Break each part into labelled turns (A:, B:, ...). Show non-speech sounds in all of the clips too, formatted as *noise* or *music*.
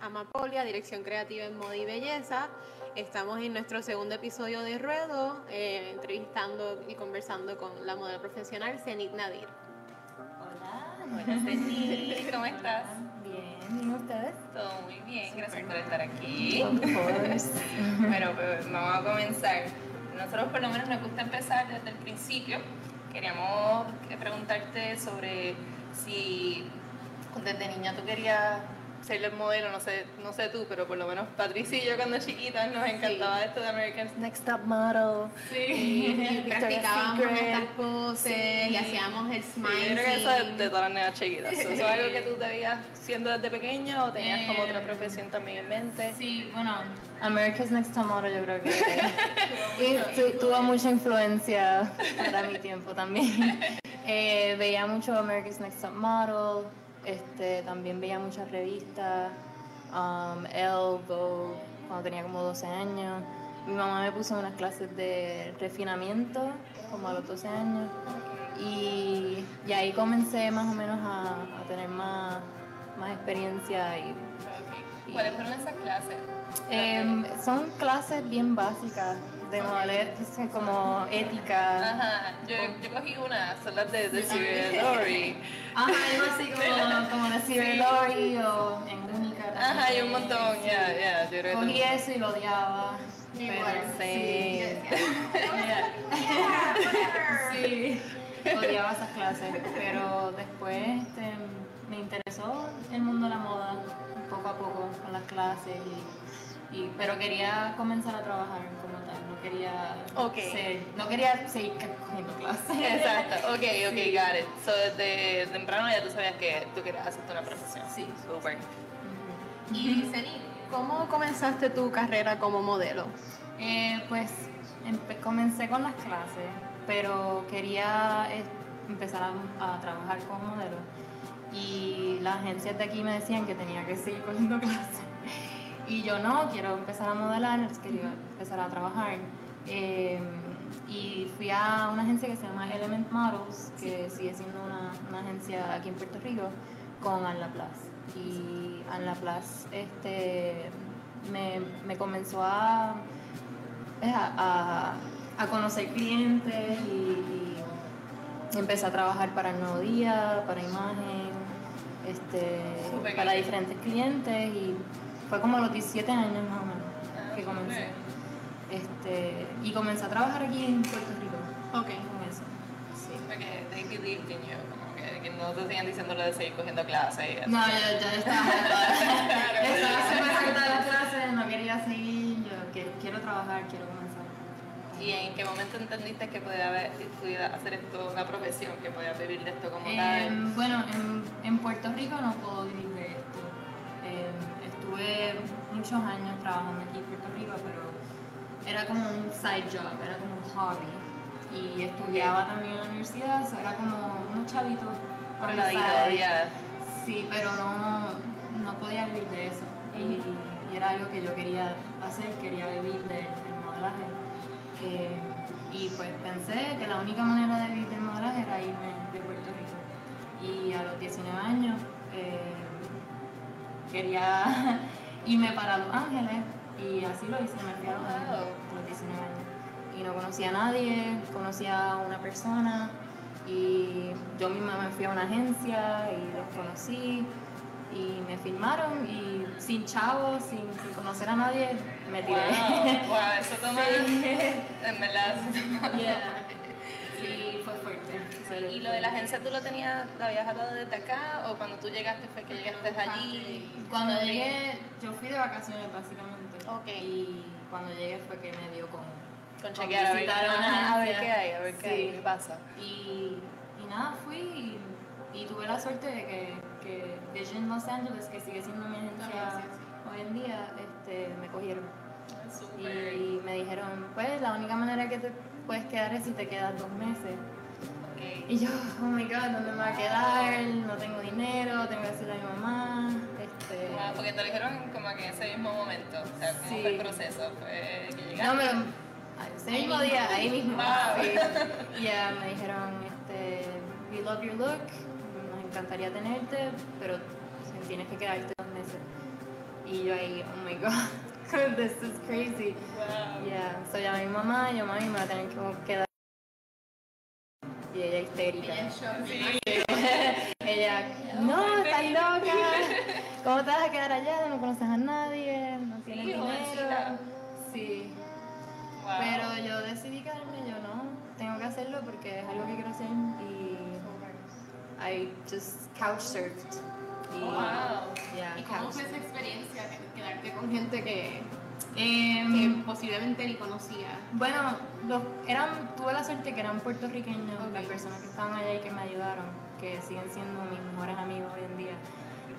A: Amapolia, Dirección Creativa en Moda y Belleza. Estamos en nuestro segundo episodio de Ruedo, eh, entrevistando y conversando con la modelo profesional Zenit Nadir.
B: Hola, hola Zenit, ¿cómo estás?
C: Bien, ¿y ustedes?
B: Todo muy bien, gracias por estar aquí. *laughs* Bueno, pues vamos a comenzar. Nosotros por lo menos nos gusta empezar desde el principio. Queríamos preguntarte sobre si desde niña tú querías ser el modelo, no sé, no sé tú, pero por lo menos Patricia y yo cuando chiquitas nos encantaba esto de American's Next Top Model.
A: Sí, y *laughs* practicábamos estas poses y hacíamos el smile.
B: Sí, yo creo que eso es de todas las nenas chiquitas. ¿Eso es *laughs* algo que tú te veías siendo desde pequeña o tenías como otra profesión también en mente?
C: Sí, bueno, America's Next Top Model yo creo que *laughs* y tu- tuvo mucha influencia para mi tiempo también. Eh, veía mucho America's Next Top Model, este, también veía muchas revistas, um, Elle, Vogue, cuando tenía como 12 años. Mi mamá me puso unas clases de refinamiento como a los 12 años y, y ahí comencé más o menos a, a tener más, más experiencia y.
B: ¿Cuáles fueron esas clases?
C: Em, son clases bien básicas de modelos como ética.
B: Ajá, yo, yo cogí una, son las de, de Lori. *laughs*
C: Ajá, algo así como, *laughs* como
B: Sí.
C: Lori o en única.
B: Ajá, hay un montón, ya, ya, yo creo que
C: Cogí eso y lo odiaba.
A: Igual,
C: pero *laughs*
B: sí.
C: Sí, odiaba esas clases, pero después este, me interesó el mundo de la moda poco a poco con las clases y, y- pero quería comenzar a trabajar como tal, quería
B: Ok.
C: ser- no quería seguir cogiendo clases. *laughs*
B: Exacto, ok, ok, got it. So desde temprano ya tú sabías que tú querías hacerte una profesión.
C: Sí.
B: Super.
A: Y Zenit, ¿cómo comenzaste tu carrera como modelo?
C: Eh, pues comencé con las clases, pero quería eh, empezar a, a trabajar como modelo. Y las agencias de aquí me decían que tenía que seguir cogiendo *laughs* clases. Y yo no, quiero empezar a modelar, quería empezar a trabajar. Eh, y fui a una agencia que se llama Element Models, que sigue siendo una, una agencia aquí en Puerto Rico, con Anne Laplace. Y Anne Laplace este, me, me comenzó a, eh, a, a- conocer clientes y, y empecé a trabajar para el Nuevo Día, para imagen, este, para diferentes clientes y fue como a los 17 años más o menos que comencé. Este, y comencé a trabajar aquí en Puerto Rico
A: Ok.
C: con eso. Sí.
B: Porque they believed in you, como que, que no te sigan diciendo lo de seguir cogiendo clases y eso.
C: No, yo ya estaba. *laughs* Estaba súper de las clases, no quería seguir, yo que- quiero trabajar, quiero comenzar.
B: ¿Y en qué momento entendiste que podía haber, pudiera hacer esto una profesión, que podía vivir de esto como
C: Eh,
B: tal?
C: bueno, en, en Puerto Rico no puedo muchos años trabajando aquí en Puerto Rico, pero era como un side job, era como un hobby. Y estudiaba también en la universidad, era como unos chavitos
B: Por
C: el side.
B: ya.
C: Sí, pero no, no podía vivir de eso. Y, y era algo que yo quería hacer, quería vivir de- del modelaje. Eh, y pues pensé que la única manera de vivir del modelaje era irme de Puerto Rico. Y a los 19 años eh, quería *laughs* irme para Los Ángeles y así lo hice, me fui a Los Ángeles a los 19 años. Y no conocía a nadie, conocía a una persona y yo misma me fui a una agencia y los conocí y me firmaron y sin chavos, sin, sin conocer a nadie, me tiré.
B: Wow, wow, eso *laughs* toma,
C: Sí.
B: en verdad,
C: Yeah.
B: ¿Y lo de la agencia tú lo tenías, lo habías hablado desde acá o cuando tú llegaste fue que llegaste allí?
C: Cuando llegué, yo fui de vacaciones básicamente.
B: Ok.
C: Y cuando llegué fue que me dio con,
B: Con chequear, a ver,
C: a
B: ver qué hay, a ver qué hay,
C: Sí.
B: qué pasa.
C: Y, y nada, fui y, y tuve la suerte de que, que Vision Los Angeles, que sigue siendo mi agencia hoy en día, este, me cogieron.
B: Súper.
C: Y me dijeron, pues la única manera que te puedes quedar es si te quedas dos meses. Y yo, oh my god, ¿dónde me va a quedar? No tengo dinero, tengo que decirle a mi mamá. Este,
B: Wow, porque te lo dijeron como que en ese mismo momento, o sea, ¿cómo
C: Sí.
B: fue el proceso? Fue que llegaste.
C: no, pero ese mismo día, ahí *laughs* mismo.
B: Wow.
C: Sí. Ya me dijeron, este, we love your look, nos encantaría tenerte, pero tienes que quedarte dos meses. Y yo ahí, oh my god, *laughs* this is crazy.
B: Wow.
C: Yeah, so llamé a mi mamá y yo, mami, me voy a tener que quedar. Y ella histérica. *laughs* ella, no, estás loca. ¿Cómo te vas a quedar allá? No conoces a nadie, no tienes dinero.
B: jovencita.
C: Sí,
B: Wow.
C: pero yo decidí quedarme, yo no, tengo que hacerlo porque es algo que quiero hacer y I just couch surfed. Y,
B: Wow.
C: yeah,
A: ¿Y cómo
C: couch
A: fue esa experiencia? que- Quedarte con gente que,
C: Em,
A: que posiblemente ni conocía.
C: Bueno, los, eran, tuve la suerte que eran puertorriqueños, las personas que estaban allá y que me ayudaron, que siguen siendo mis mejores amigos hoy en día.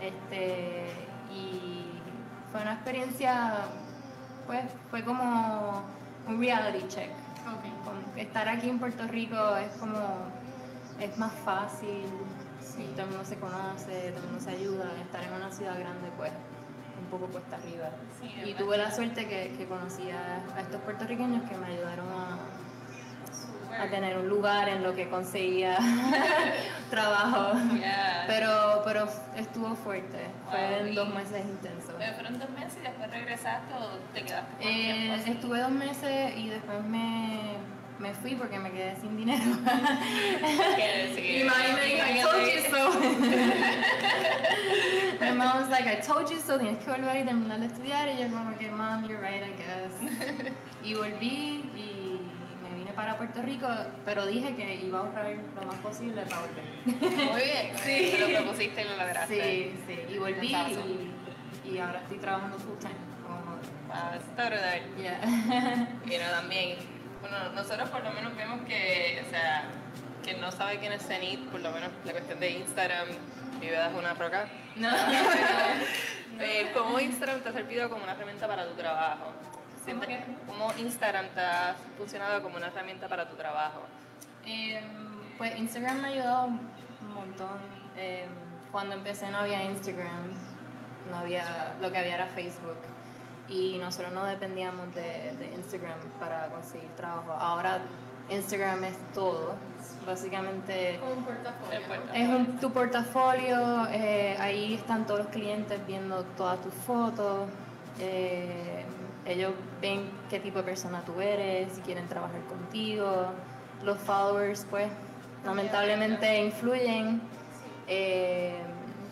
C: Este, y fue una experiencia, pues, fue como un reality check. Estar aquí en Puerto Rico es como, es más fácil, todo el mundo se conoce, todo el mundo se ayuda. Estar en una ciudad grande, pues, poco cuesta arriba.
B: Sí,
C: Y tuve la suerte que, que conocí a, a estos puertorriqueños que me ayudaron a, tener un lugar en lo que conseguía *laughs* trabajo.
B: Yeah.
C: Pero, pero estuvo fuerte,
B: Wow,
C: fue dos meses intensos.
B: Pero fueron dos meses y después regresaste o te quedaste
C: Eh, estuve dos meses y después me, me fui porque me quedé sin dinero. Y mami me dijo, I told you so. *laughs* My mom was like, I told you so, tienes que volver y terminar de estudiar. Y yo como que, mom, you're right, I guess. *laughs* y volví y me vine para Puerto Rico, pero dije que iba a ahorrar lo más posible para volver.
B: Muy bien, *laughs*
C: Sí.
B: te lo propusiste y lo lograste.
C: Sí, sí, y volví y, y ahora estoy trabajando full time. Como,
B: Wow, está brutal.
C: yeah.
B: Y no, también, bueno, nosotros por lo menos vemos que, o sea, que no sabe quién es Zenith, por lo menos la cuestión de Instagram, vive bajo una roca.
C: no. *laughs*
B: Eh, ¿Cómo Instagram te ha servido como una herramienta para tu trabajo? ¿Sientes
C: ¿Cómo qué?
B: cómo Instagram te ha funcionado como una herramienta para tu trabajo?
C: Em, pues Instagram me ha ayudado un montón. Em, cuando empecé no había Instagram, no había, lo que había era Facebook. Y nosotros no dependíamos de, de Instagram para conseguir trabajo. Ahora Instagram es todo. Básicamente
A: un portafolio.
C: Es un- tu portafolio, eh, ahí están todos los clientes viendo todas tus fotos. eh, ellos ven qué tipo de persona tú eres, si quieren trabajar contigo. Los followers, pues, lamentablemente influyen. eh,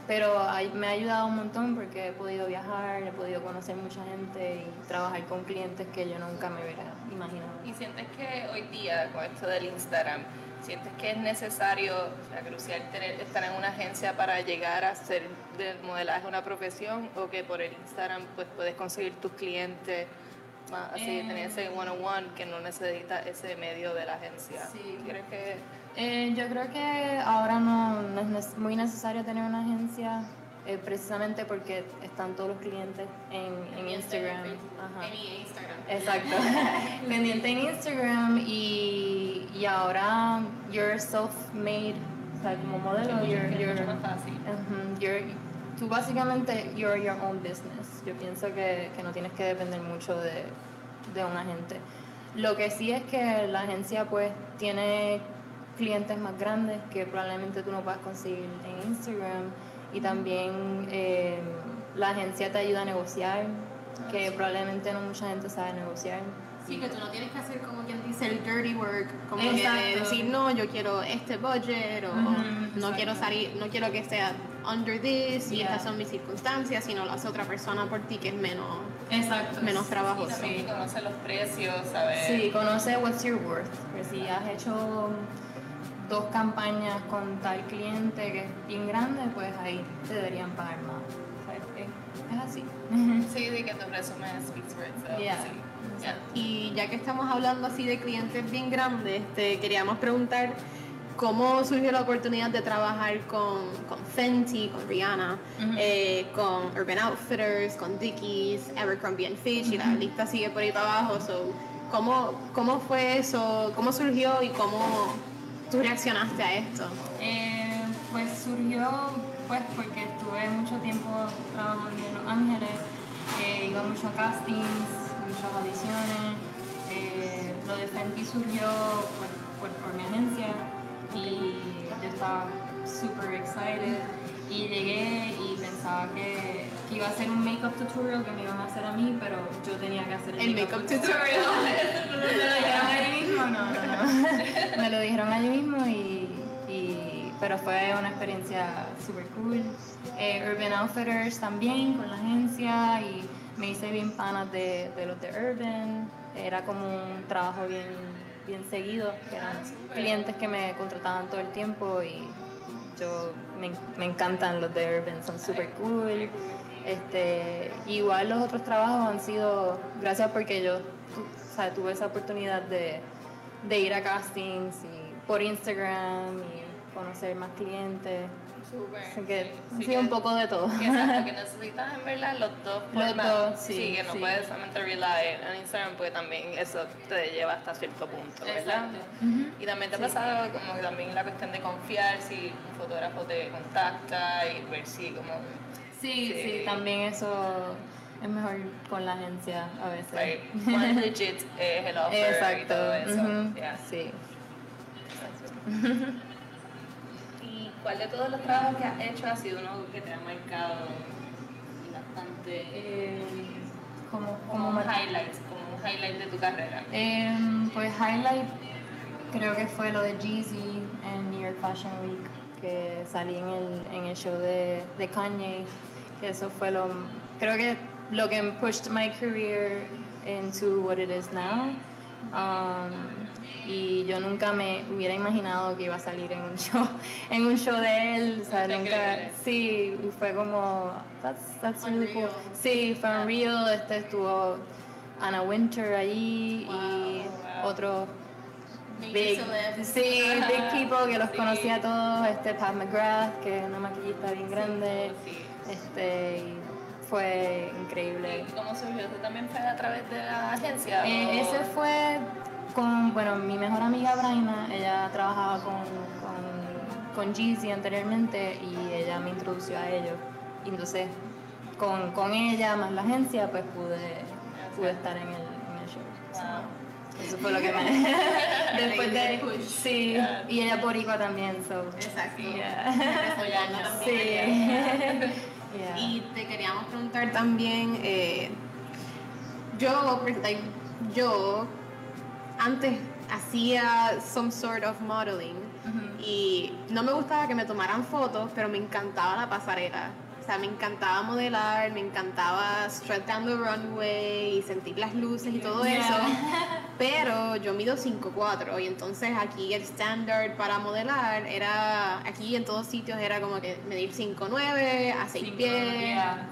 C: pero me ha ayudado un montón porque he podido viajar, he podido conocer mucha gente y trabajar con clientes que yo nunca me hubiera imaginado.
B: ¿Y sientes que hoy día, con esto del Instagram, sientes que es necesario, o crucial, tener, estar en una agencia para llegar a hacer del modelaje una profesión o que por el Instagram pues puedes conseguir tus clientes, más así,
C: Eh.
B: tener ese one-on-one que no necesita ese medio de la agencia?
C: Sí.
B: ¿Crees que
C: Eh, yo creo que ahora no, no es muy necesario tener una agencia, eh, precisamente porque están todos los clientes en, en Instagram. Ajá.
A: En Instagram.
C: Exacto. *laughs* Pendiente en Instagram y, y ahora you're self-made, o sea, como modelo, you're, you're,
B: más fácil?
C: Ujú, you're- tú básicamente you're your own business. Yo pienso que, que no tienes que depender mucho de, de un agente. Lo que sí es que la agencia pues tiene clientes más grandes que probablemente tú no puedas conseguir en Instagram y también eh, la agencia te ayuda a negociar, que probablemente no mucha gente sabe negociar.
A: Sí, que tú no tienes que hacer como quien dice el dirty work, como que
C: Exacto.
A: decir no, yo quiero este budget o
C: Ujú,
A: no
C: exacto.
A: quiero salir, no quiero que sea under this y
C: Yeah.
A: estas son mis circunstancias, sino hace otra persona por ti que es menos,
C: Exacto.
A: menos
B: Y
A: trabajoso.
B: también conocer los precios, saber...
C: Sí, conoce what's your worth. Pero si has hecho dos campañas con tal cliente que es bien grande, pues ahí te deberían pagar más. O sea, es, así. *laughs*
B: Sí, de que tu resumen speaks for itself.
C: Yeah.
B: sí. Yeah.
A: Y ya que estamos hablando así de clientes bien grandes, este, queríamos preguntar cómo surgió la oportunidad de trabajar con, con Fenty, con Rihanna,
C: Ujú.
A: eh, con Urban Outfitters, con Dickies, Abercrombie and Fitch, y la lista sigue por ahí para abajo. So, ¿cómo, ¿Cómo fue eso? ¿Cómo surgió y cómo tú reaccionaste a esto?
C: Eh, pues surgió pues porque estuve mucho tiempo trabajando en Los Ángeles, eh, iba mucho a castings, muchas audiciones. eh, lo de Fenty surgió pues, excited y llegué y pensaba que que iba a hacer un make-up tutorial que me iban a hacer a mí, pero yo tenía que hacer el,
A: El make-up tutorial. *laughs*
C: me lo dijeron allí mismo, no, no, no. me lo dijeron allí mismo y, y- pero fue una experiencia super cool. Eh, Urban Outfitters también con la agencia y me hice bien panas de, de los de Urban. Era como un trabajo bien, bien seguido, que eran clientes que me contrataban todo el tiempo y yo me, encantan los de Urban, son super cool. Este, igual los otros trabajos han sido, gracias porque yo o tuve esa oportunidad de, de ir a castings y por Instagram y conocer más clientes.
B: Súper.
C: Así que
B: sí, sí
C: sido un poco de todo.
B: que exacto, que necesitas en verdad los dos
C: Los
B: formatos.
C: dos, sí,
B: que no
C: sí.
B: puedes solamente rely en Instagram porque también eso te lleva hasta cierto punto, ¿verdad? Y también te ha
C: Sí.
B: pasado como que también la cuestión de confiar si un fotógrafo te contacta y ver si como
C: Sí, sí,
B: Sí.
C: también eso es mejor con la agencia a veces.
B: like, cuán *laughs* legit es el offer y
C: Exacto.
B: todo eso.
C: ujú,
B: yeah.
C: Sí. *laughs*
B: ¿Y cuál de todos los trabajos que has hecho ha sido uno que te ha marcado bastante
C: Eh, como,
B: como
C: como
B: un
C: mar-
B: highlight, como un highlight de tu carrera?
C: Em, pues highlight creo que fue lo de Jeezy en New York Fashion Week, que salí en el, en el show de, de Kanye, que eso fue lo, creo que lo que pushed my career into what it is now. Um, y yo nunca me hubiera imaginado que iba a salir en un show, *laughs* en un show de él, o sea,
B: Está
C: nunca, sí, fue como, that's, that's really cool. Sí, fue unreal, este estuvo Anna Winter allí y
B: Wow.
C: otros big, sí, big *laughs* people que los
B: Sí.
C: conocía a todos, este Pat McGrath, que es una maquillista bien grande,
B: Sí.
C: este, fue increíble.
B: ¿Y cómo surgió? ¿Eso también fue a través de la agencia?
C: Eh, ese fue con, bueno, mi mejor amiga Braina, ella trabajaba con, con, con Jeezy anteriormente y ella me introdució a ellos. Y entonces, con, con ella más la agencia, pues pude, pude estar en el, en el show.
B: Wow.
C: Eso fue lo que me... *laughs* *laughs* Después de... Sí, y ella boricua también, so...
A: Exacto.
C: Yeah. *laughs* Sí. Yeah.
A: Y te queríamos preguntar también, eh, yo, yo antes hacía some sort of modeling y no me gustaba que me tomaran fotos, pero me encantaba la pasarela. O sea, me encantaba modelar, me encantaba strut down the runway y sentir las luces y todo
C: Yeah.
A: eso. *laughs* Pero yo mido 5'4 y entonces aquí el estándar para modelar era, aquí en todos sitios era como que medir 5'9 a 6
C: Cinco,
A: pies.
C: yeah.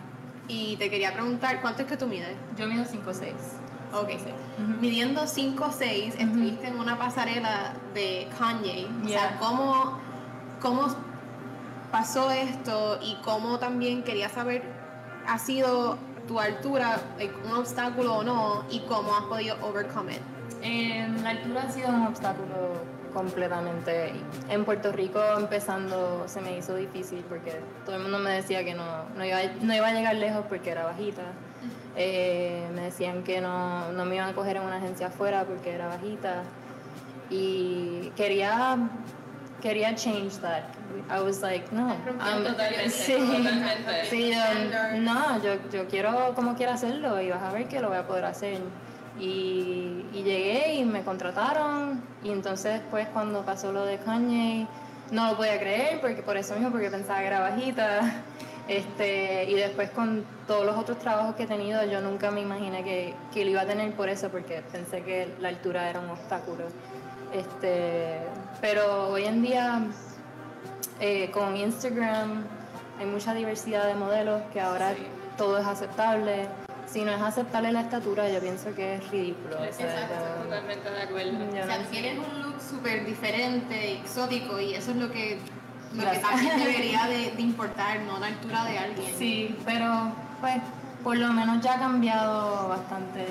A: Y te quería preguntar, ¿cuánto es que tú mides?
C: Yo mido 5'6".
A: Ok.
C: Ujú.
A: Midiendo 5'6, estuviste en una pasarela de Kanye. O sea,
C: Yeah.
A: ¿cómo, ¿cómo pasó esto y cómo también quería saber, ha sido tu altura un obstáculo o no y cómo has podido overcome it?
C: Eh, la altura ha sido un obstáculo completamente. En Puerto Rico empezando se me hizo difícil porque todo el mundo me decía que no, no, iba, no iba a llegar lejos porque era bajita. Eh, me decían que no, no me iban a coger en una agencia afuera porque era bajita. Y quería, quería change that. I was like, no.
B: Totalmente,
C: sí.
B: totalmente.
C: Sí, yo, no, yo, yo quiero como quiera hacerlo y vas a ver que lo voy a poder hacer. Y, y llegué y me contrataron y entonces después cuando pasó lo de Kanye no lo podía creer porque por eso mismo porque pensaba que era bajita *laughs* este y después con todos los otros trabajos que he tenido yo nunca me imaginé que, que lo iba a tener por eso porque pensé que la altura era un obstáculo este pero hoy en día eh, con Instagram hay mucha diversidad de modelos que ahora
B: Sí.
C: todo es aceptable. Si no es aceptable la estatura, yo pienso que es ridículo. o sea,
B: Exacto, totalmente de acuerdo.
C: yo
A: O sea,
C: no
A: tienes un look súper diferente, exótico y eso es lo que, lo que también *laughs* debería de, de importar, no la altura de alguien.
C: Sí, pero pues por lo menos ya ha cambiado bastante.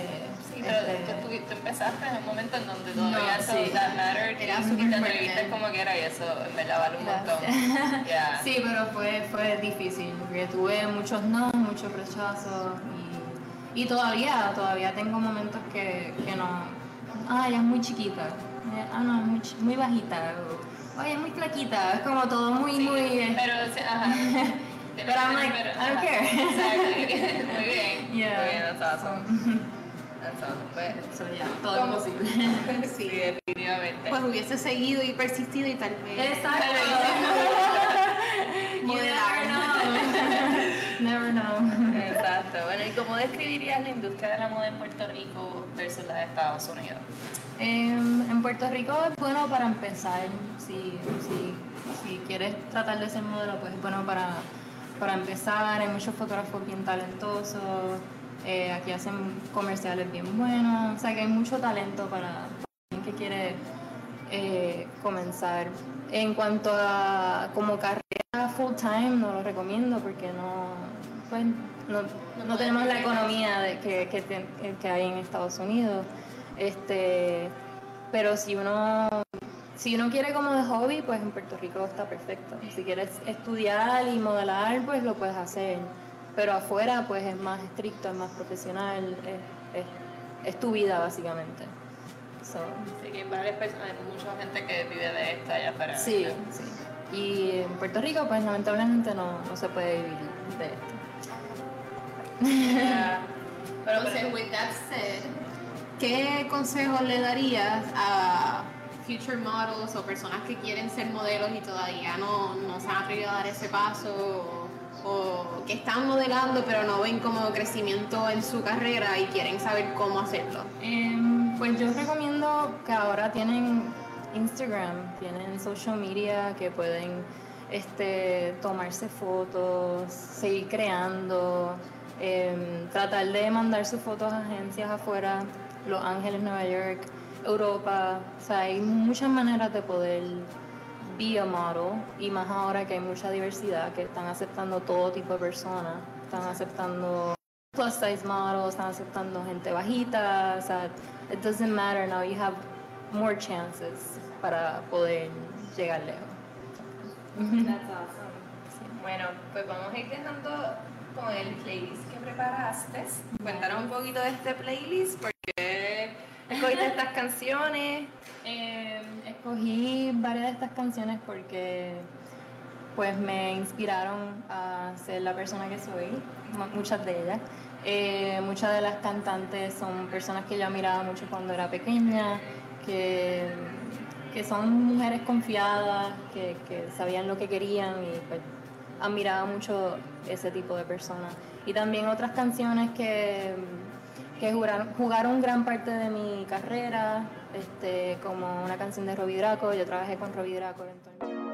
B: Sí, pero
C: este,
B: tú, tú- empezaste en un momento en donde todavía
C: No,
B: eso
C: sí.
B: that mattered
A: Era
B: y te entrevistas como que era y eso en verdad vale un montón. *laughs*
C: Gracias.
B: Yeah.
C: Sí, pero fue, fue difícil, porque tuve muchos no, muchos rechazos y, todavía, todavía tengo momentos que, que no, ah, ella es muy chiquita, Eh, ah, no, es muy, chi- muy bajita, o, oye, es muy flaquita, es como todo muy,
B: Sí,
C: muy... eh,
B: pero sí, ajá. *laughs* Tienes
C: But I'm like,
B: pero-
C: I don't
B: ajá,
C: care.
B: Exacto. *laughs* Muy bien. *laughs*
C: Yeah.
B: Muy bien, that's awesome. That's awesome. Pues,
C: So, yeah, todo
B: ¿Cómo?
C: es posible.
B: sí, definitivamente.
A: Pues hubiese seguido y persistido y tal vez.
C: Exacto.
B: Describirías la industria de la moda en Puerto Rico versus la de Estados Unidos?
C: Em, en Puerto Rico es bueno para empezar. Si, si, si quieres tratar de ser modelo, pues es bueno para, para empezar. Hay muchos fotógrafos bien talentosos. eh, aquí hacen comerciales bien buenos. O sea que hay mucho talento para alguien que quiere eh, comenzar. En cuanto a como carrera full time, no lo recomiendo porque no, pues, no, no tenemos la economía de, que, que, hay en Estados Unidos. Este, pero si uno, si uno quiere como de hobby, pues en Puerto Rico está perfecto. Si quieres estudiar y modelar, pues lo puedes hacer. Pero afuera, pues es más estricto, es más profesional, es, es- es tu vida básicamente. So,
B: que hay varias personas, hay mucha gente que vive de esta allá afuera.
C: Sí, sí. Y en Puerto Rico, pues lamentablemente no, no se puede vivir de esto.
B: Pero,
A: Entonces,
B: pero-
A: with that said, ¿qué consejos le darías a future models o personas que quieren ser modelos y todavía no, no se han atrevido a dar ese paso o, o que están modelando pero no ven como crecimiento en su carrera y quieren saber cómo hacerlo?
C: Em, pues yo recomiendo que ahora tienen Instagram, tienen social media que pueden este, tomarse fotos, seguir creando, em, tratar de mandar sus fotos a agencias afuera, Los Ángeles, Nueva York, Europa. O sea, hay muchas maneras de poder be a model y más ahora que hay mucha diversidad, que están aceptando todo tipo de personas, están aceptando plus size models, están aceptando gente bajita, o sea, it doesn't matter now, you have more chances para poder llegar lejos.
B: That's awesome. Bueno, pues vamos a ir dejando con el playlist que preparaste. Cuéntanos un poquito de este playlist, por qué escogiste estas *laughs* canciones.
C: Eh, escogí varias de estas canciones porque pues me inspiraron a ser la persona que soy, mu- muchas de ellas. Eh, muchas de las cantantes son personas que yo admiraba mucho cuando era pequeña, que, que son mujeres confiadas, que, que sabían lo que querían y pues admiraba mucho ese tipo de personas. Y también otras canciones que, que jugaron, jugaron gran parte de mi carrera, este, como una canción de Robbie Draco, yo trabajé con Robbie Draco. entonces-